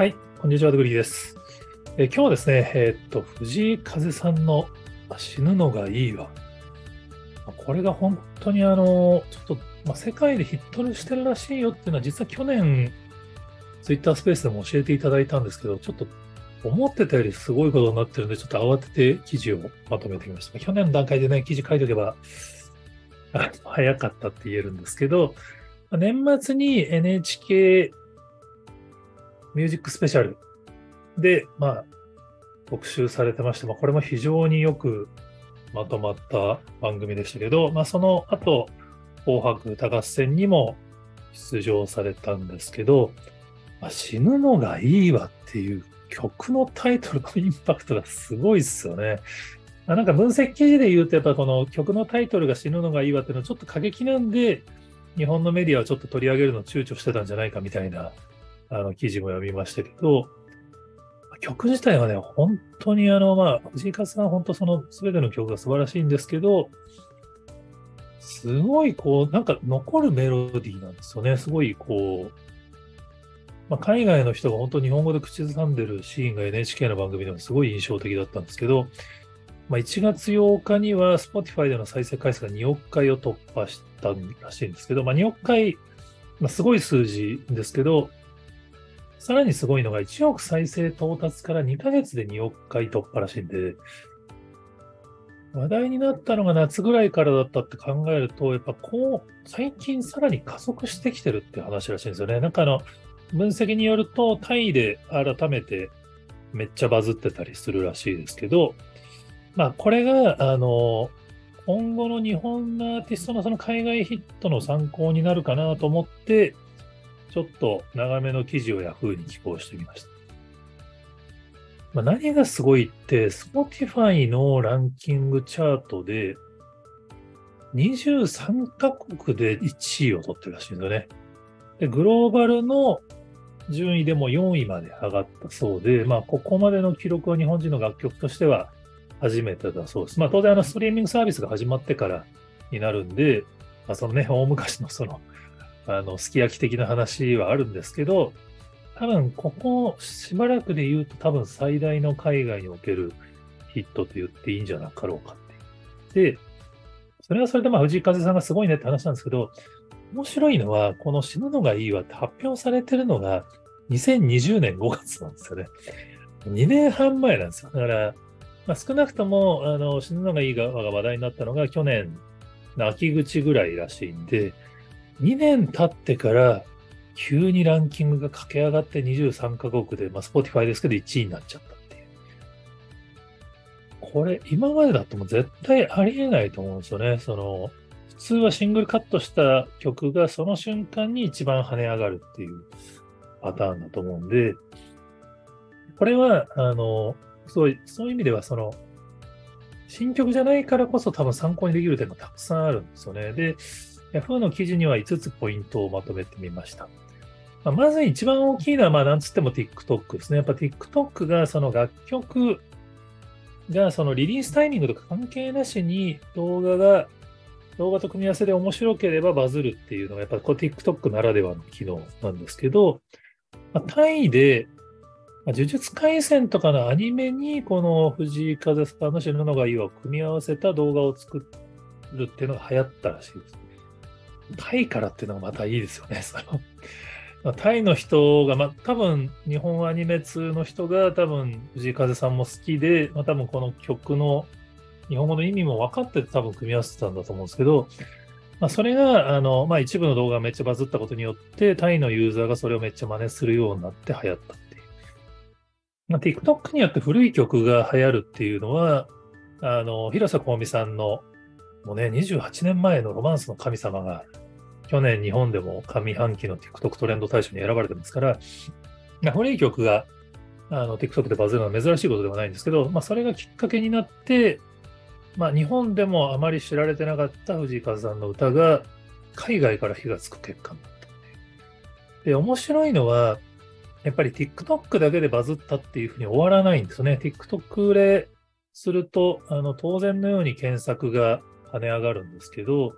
はい、こんにちは、ドグリーです。え今日はですね、えー、っと、藤井風さんの死ぬのがいいわ。これが本当にあの、ちょっと、ま、世界でヒットしてるらしいよっていうのは、実は去年、ツイッタースペースでも教えていただいたんですけど、ちょっと思ってたよりすごいことになってるんで、ちょっと慌てて記事をまとめてみました。去年の段階でね、記事書いておけば、早かったって言えるんですけど、年末に NHK ミュージックスペシャルで、まあ、特集されてまして、まあ、これも非常によくまとまった番組でしたけど、まあ、その後、紅白歌合戦にも出場されたんですけど、まあ、死ぬのがいいわっていう曲のタイトルのインパクトがすごいっすよね。あなんか分析記事で言うと、やっぱこの曲のタイトルが死ぬのがいいわっていうのはちょっと過激なんで、日本のメディアはちょっと取り上げるの躊躇してたんじゃないかみたいなあの記事も読みましたけど、曲自体はね、本当にあの、まあ、藤井風さん本当その全ての曲が素晴らしいんですけど、すごいこう、なんか残るメロディーなんですよね。すごいこう、まあ、海外の人が本当日本語で口ずさんでるシーンが NHK の番組でもすごい印象的だったんですけど、まあ、1月8日には Spotify での再生回数が2億回を突破したらしいんですけど、まあ、2億回、まあ、すごい数字ですけど、さらにすごいのが1億再生到達から2ヶ月で2億回突破らしいんで、話題になったのが夏ぐらいからだったって考えると、やっぱこう、最近さらに加速してきてるって話らしいんですよね。なんかあの、分析によると、タイで改めてめっちゃバズってたりするらしいですけど、まあ、これが、あの、今後の日本のアーティストのその海外ヒットの参考になるかなと思って、ちょっと長めの記事を Yahoo に寄稿してみました。まあ、何がすごいって、Spotify のランキングチャートで、23カ国で1位を取ってるらしいんですよね。で、グローバルの順位でも4位まで上がったそうで、まあ、ここまでの記録は日本人の楽曲としては初めてだそうです。まあ、当然、あの、ストリーミングサービスが始まってからになるんで、まあ、そのね、大昔のその、あの、すき焼き的な話はあるんですけど、多分、ここしばらくで言うと多分最大の海外におけるヒットと言っていいんじゃなかろうかって。で、それはそれでまあ藤井風さんがすごいねって話なんですけど、面白いのは、この死ぬのがいいわって発表されてるのが2020年5月なんですよね。2年半前なんですよ。だから、まあ、少なくともあの死ぬのがいい側が話題になったのが去年の秋口ぐらいらしいんで、2年経ってから急にランキングが駆け上がって23カ国で、まあ、Spotify ですけど1位になっちゃったっていう。これ、今までだともう絶対ありえないと思うんですよね。その、普通はシングルカットした曲がその瞬間に一番跳ね上がるっていうパターンだと思うんで、これは、あの、そういうそういう意味では、その、新曲じゃないからこそ多分参考にできる点がたくさんあるんですよね。で、Yahoo の記事には5つポイントをまとめてみました。まあ、まず一番大きいのは、まあ、なんつっても TikTok ですね。やっぱ TikTok がその楽曲がそのリリースタイミングとか関係なしに動画が、動画と組み合わせで面白ければバズるっていうのがやっぱこう TikTok ならではの機能なんですけど、まあ、タイで、ま、呪術廻戦とかのアニメにこの藤井風さんの死ぬのがいいを組み合わせた動画を作るっていうのが流行ったらしいです。タイからっていうのがまたいいですよね。そのタイの人が、まあ、多分日本アニメ通の人が多分藤井風さんも好きで、まあ、多分この曲の日本語の意味も分かってて多分組み合わせてたんだと思うんですけど、まあ、それがあの、まあ、一部の動画がめっちゃバズったことによってタイのユーザーがそれをめっちゃ真似するようになって流行ったっていう。まあ、TikTok によって古い曲が流行るっていうのは、あの広瀬香美さんのもうね、28年前のロマンスの神様が去年日本でも上半期の TikTok トレンド大賞に選ばれてますから、古い曲があの TikTok でバズるのは珍しいことではないんですけど、まあ、それがきっかけになって、まあ、日本でもあまり知られてなかった藤井風さんの歌が海外から火がつく結果になったで。面白いのは、やっぱり TikTok だけでバズったっていうふうに終わらないんですよね。TikTok ですると、あの当然のように検索が跳ね上がるんですけど、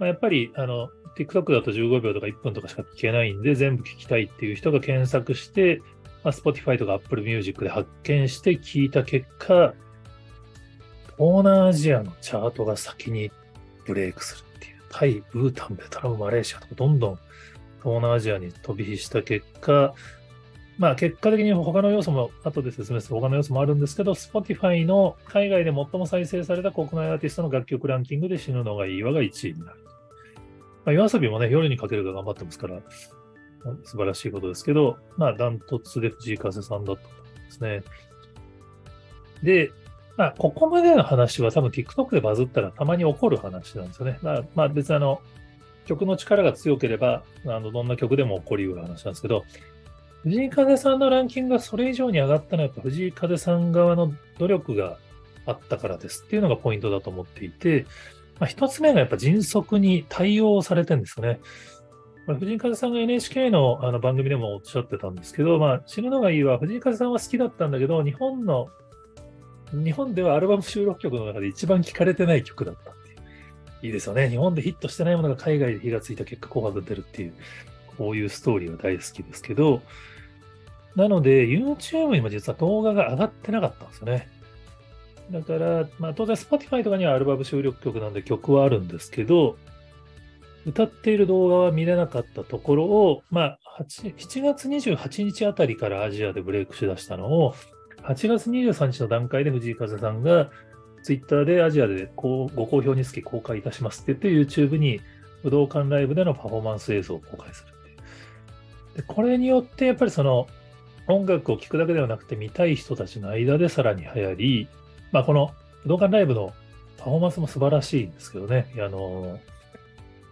まあ、やっぱりあの TikTok だと15秒とか1分とかしか聞けないんで、全部聞きたいっていう人が検索して、まあ、Spotify とか Apple Music で発見して聞いた結果、東南アジアのチャートが先にブレイクするっていう、タイ、ブータン、ベトナム、マレーシアとかどんどん東南アジアに飛び火した結果、まあ結果的に他の要素も後で説明する他の要素もあるんですけど、Spotify の海外で最も再生された国内アーティストの楽曲ランキングで死ぬのがいいわが1位になる。まあ、夜遊びもね、夜にかけるが頑張ってますから、素晴らしいことですけど、まあダントツで藤井風さんだったと思いますね。で、まあ、ここまでの話は多分 TikTok でバズったらたまに起こる話なんですよね。まあ、まあ、別にあの、曲の力が強ければ、あのどんな曲でも起こりうる話なんですけど、藤井風さんのランキングがそれ以上に上がったのは、やっぱ藤井風さん側の努力があったからですっていうのがポイントだと思っていて、まあ、一つ目がやっぱ迅速に対応されてるんですよね。これ藤井風さんが NHK のあの番組でもおっしゃってたんですけど、まあ、死ぬのがいいは、藤井風さんは好きだったんだけど、日本の、日本ではアルバム収録曲の中で一番聴かれてない曲だったっていう。いいですよね。日本でヒットしてないものが海外で火がついた結果、紅白出るっていう、こういうストーリーは大好きですけど、なので、YouTube にも実は動画が上がってなかったんですよね。だから、まあ、当然 Spotify とかにはアルバム収録曲なんで曲はあるんですけど、歌っている動画は見れなかったところを、まあ、7月28日あたりからアジアでブレイクしだしたのを、8月23日の段階で藤井風さんが Twitter でアジアでこうご好評につき公開いたしますって言って YouTube に武道館ライブでのパフォーマンス映像を公開するでこれによってやっぱりその音楽を聴くだけではなくて見たい人たちの間でさらに流行り、まあ、この武道館ライブのパフォーマンスも素晴らしいんですけどね、あの、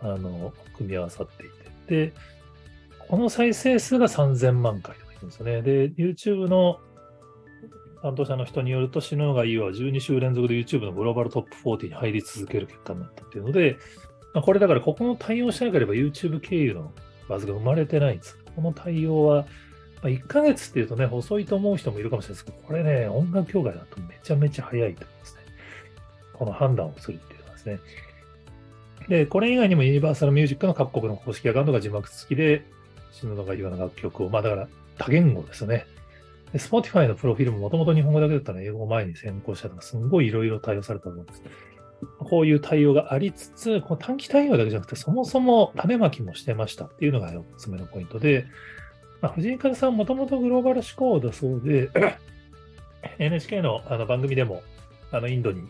あの、組み合わさっていて。で、この再生数が3000万回とか言うんですよね。で、YouTube の担当者の人によると、死ぬのがいいは12週連続で YouTube のグローバルトップ40に入り続ける結果になったっていうので、まあ、これだからここの対応しなければ YouTube 経由のバズが生まれてないんです。この対応はまあ、1ヶ月っていうとね、遅いと思う人もいるかもしれないですけど、これね、音楽協会だとめちゃめちゃ早いと思いますね。この判断をするっていうのはですね。で、これ以外にもユニバーサルミュージックの各国の公式アカウントが字幕付きで、死ぬのが言うような楽曲を、まあだから多言語ですよね。で、Spotify のプロフィールももともと日本語だけだったら英語を前に先行したとか、すんごいいろいろ対応されたと思うんです。こういう対応がありつつ、この短期対応だけじゃなくて、そもそも種まきもしてましたっていうのが4つ目のポイントで、まあ、藤井風さんもともとグローバル志向だそうで、NHK のあの番組でもあのインドに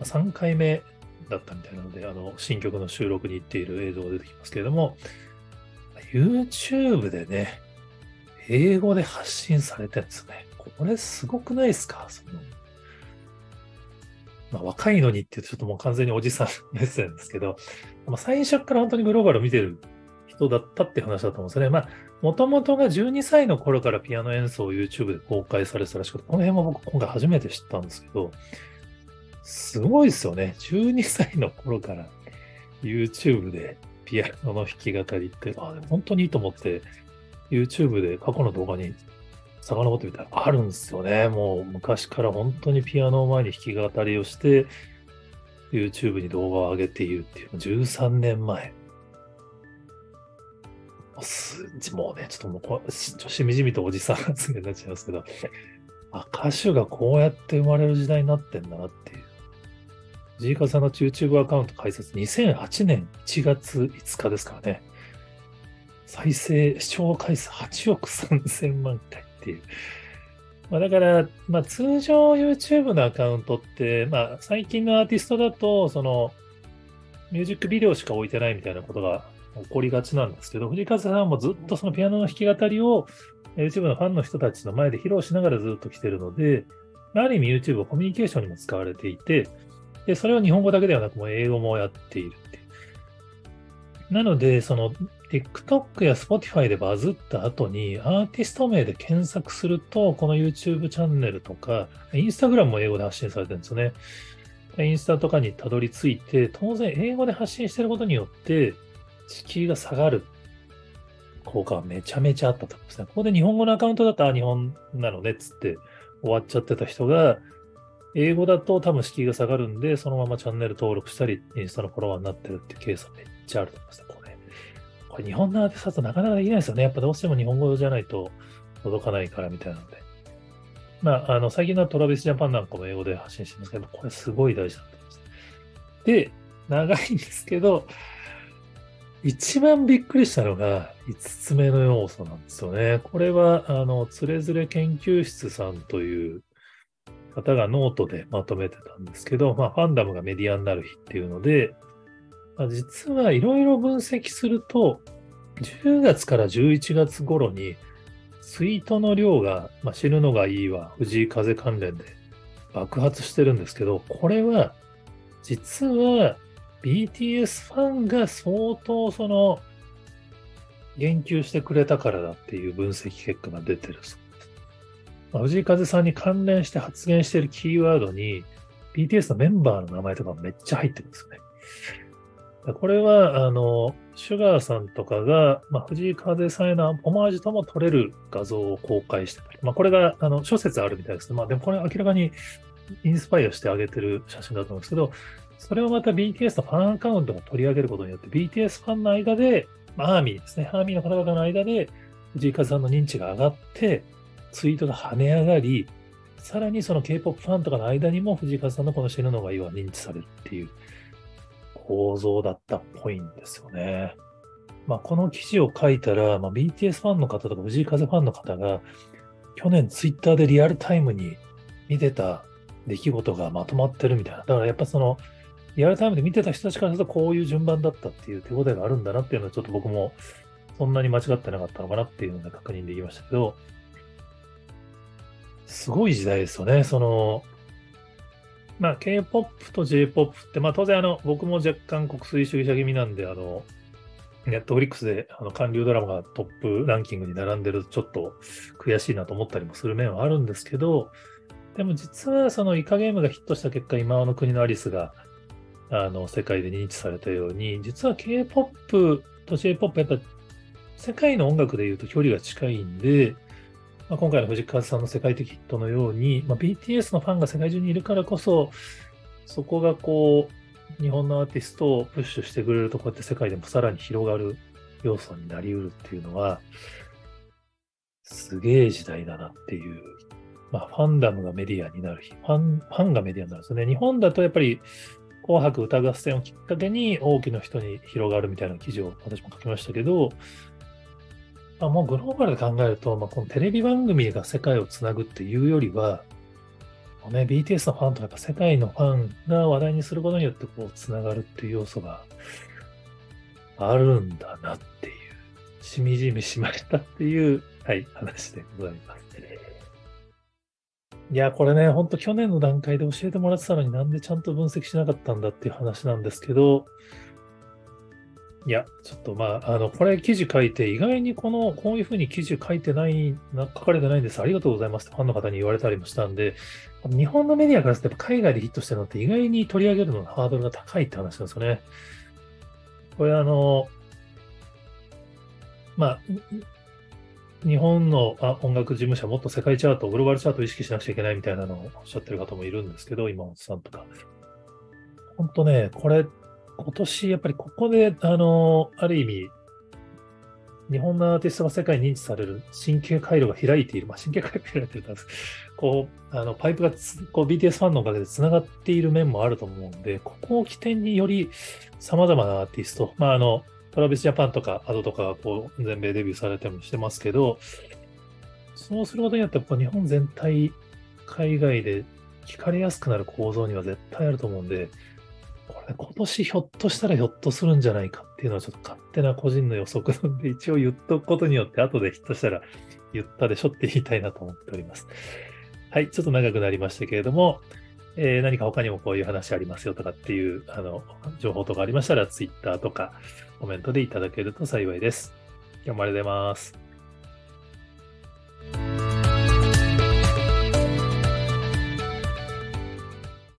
3回目だったみたいなので、あの新曲の収録に行っている映像が出てきますけれども、YouTube でね、英語で発信されてるんですね。これすごくないですか？その、まあ、若いのにって言うとちょっともう完全におじさん目線ですけど、まあ、最初から本当にグローバルを見てる人だったって話だと思うんですね。まあ、もともとが12歳の頃からピアノ演奏を YouTube で公開されてたらしくて、この辺も僕今回初めて知ったんですけど、すごいですよね。12歳の頃から YouTube でピアノの弾き語りって、あ、本当にいいと思って、YouTube で過去の動画に遡ってみたらあるんですよね。もう昔から本当にピアノを前に弾き語りをして、YouTube に動画を上げているっていう、13年前。もうね、ちょっともうこしみじみとおじさん発言になっちゃいますけど、あ、歌手がこうやって生まれる時代になってんだなっていう。ジーカさんの YouTube アカウント開設2008年1月5日ですからね。再生、視聴回数8億3000万回っていう。まあ、だから、まあ、通常 YouTube のアカウントって、まあ、最近のアーティストだと、その、ミュージックビデオしか置いてないみたいなことが起こりがちなんですけど、藤川さんもずっとそのピアノの弾き語りを YouTube のファンの人たちの前で披露しながらずっと来てるので、ある意味 YouTube はコミュニケーションにも使われていて、で、それを日本語だけではなく、もう英語もやっているってい。なので、その TikTok や Spotify でバズった後に、アーティスト名で検索すると、この YouTube チャンネルとか、Instagram も英語で発信されてるんですよね。インスタとかにたどり着いて、当然英語で発信してることによって、敷居が下がる効果はめちゃめちゃあったと思うんですね。ここで日本語のアカウントだったら日本なのねっつって終わっちゃってた人が、英語だと多分敷居が下がるんで、そのままチャンネル登録したり、インスタのフォロワーになってるっていうケースはめっちゃあると思いますね。これ、これ日本のアーティストだとなかなかできないですよね。やっぱどうしても日本語じゃないと届かないからみたいなので。まあ、あの、最近のトラビスジャパンなんかも英語で発信してますけど、これすごい大事だと思います。で、長いんですけど、一番びっくりしたのが5つ目の要素なんですよね。これは、あの、つれづれ研究室さんという方がノートでまとめてたんですけど、まあ、ファンダムがメディアになる日っていうので、まあ、実はいろいろ分析すると、10月から11月頃に、ツイートの量が、まあ、死ぬのがいいわ、藤井風関連で爆発してるんですけど、これは、実は BTS ファンが相当その、言及してくれたからだっていう分析結果が出てるそうです。まあ、藤井風さんに関連して発言しているキーワードに、BTS のメンバーの名前とかめっちゃ入ってるんですよね。これは、あの、シュガーさんとかが、まあ、藤井風さんへのオマージュとも撮れる画像を公開してたり、まあ、これが、あの、諸説あるみたいですけどまあ、でもこれ明らかにインスパイアしてあげてる写真だと思うんですけど、それをまた BTS のファンアカウントが取り上げることによって、BTS ファンの間で、まあ、アーミーですね、アーミーの方々の間で、藤井風さんの認知が上がって、ツイートが跳ね上がり、さらにその K-POP ファンとかの間にも藤井風さんのこの死ぬのがいいは認知されるっていう構造だったっぽいんですよね。まあ、この記事を書いたら、まあ、BTS ファンの方とか藤井風ファンの方が、去年ツイッターでリアルタイムに見てた出来事がまとまってるみたいな。だからやっぱその、リアルタイムで見てた人たちからするとこういう順番だったっていう手応えがあるんだなっていうのはちょっと僕もそんなに間違ってなかったのかなっていうので確認できましたけど、すごい時代ですよね。その、まあ、K-POP と J-POP って、まあ、当然、あの、僕も若干国粋主義者気味なんで、あの、ネットフリックスであの韓流ドラマがトップランキングに並んでるとちょっと悔しいなと思ったりもする面はあるんですけど、でも実はそのイカゲームがヒットした結果、今の国のアリスがあの世界で認知されたように、実は K-POP と J-POP やっぱ世界の音楽で言うと距離が近いんで、まあ、今回の藤川さんの世界的ヒットのように、まあ、BTS のファンが世界中にいるからこそ、そこがこう、日本のアーティストをプッシュしてくれると、こうやって世界でもさらに広がる要素になりうるっていうのは、すげえ時代だなっていう。まあ、ファンダムがメディアになる日、ファン、ファンがメディアになるんですね。日本だとやっぱり、紅白歌合戦をきっかけに多くの人に広がるみたいな記事を私も書きましたけど、まあ、もうグローバルで考えると、まあ、このテレビ番組が世界をつなぐっていうよりは、ね、BTS のファンとか世界のファンが話題にすることによってこうつながるっていう要素があるんだなっていう、しみじみしましたっていう、はい、話でございます。いや、これね、ほんと去年の段階で教えてもらってたのになんでちゃんと分析しなかったんだっていう話なんですけど、いや、ちょっとまあ、あの、これ記事書いて、意外にこの、こういうふうに記事書いてない、な書かれてないんです。ありがとうございますってファンの方に言われたりもしたんで、日本のメディアからすると海外でヒットしてるのって意外に取り上げるののハードルが高いって話なんですよね。これあの、まあ、日本のあ音楽事務所はもっと世界チャート、グローバルチャートを意識しなくちゃいけないみたいなのをおっしゃってる方もいるんですけど、今本さんとか。本当ね、これ今年、やっぱりここで、あの、ある意味、日本のアーティストが世界に認知される神経回路が開いている、まあ、神経回路が開いているんですこう、あの、パイプがこう BTS ファンのおかげで繋がっている面もあると思うんで、ここを起点により様々なアーティスト、まあ、あの、トラビスジャパンとかアドとかがこう、全米デビューされてもしてますけど、そうすることによって、日本全体、海外で聞かれやすくなる構造には絶対あると思うんで、これ今年ひょっとしたらひょっとするんじゃないかっていうのはちょっと勝手な個人の予測なんで、一応言っとくことによって後でひょっとしたら言ったでしょって言いたいなと思っております。はい、ちょっと長くなりましたけれども、えー、何か他にもこういう話ありますよとかっていう、あの、情報とかありましたら、ツイッターとかコメントでいただけると幸いです。今日もありがとうございます。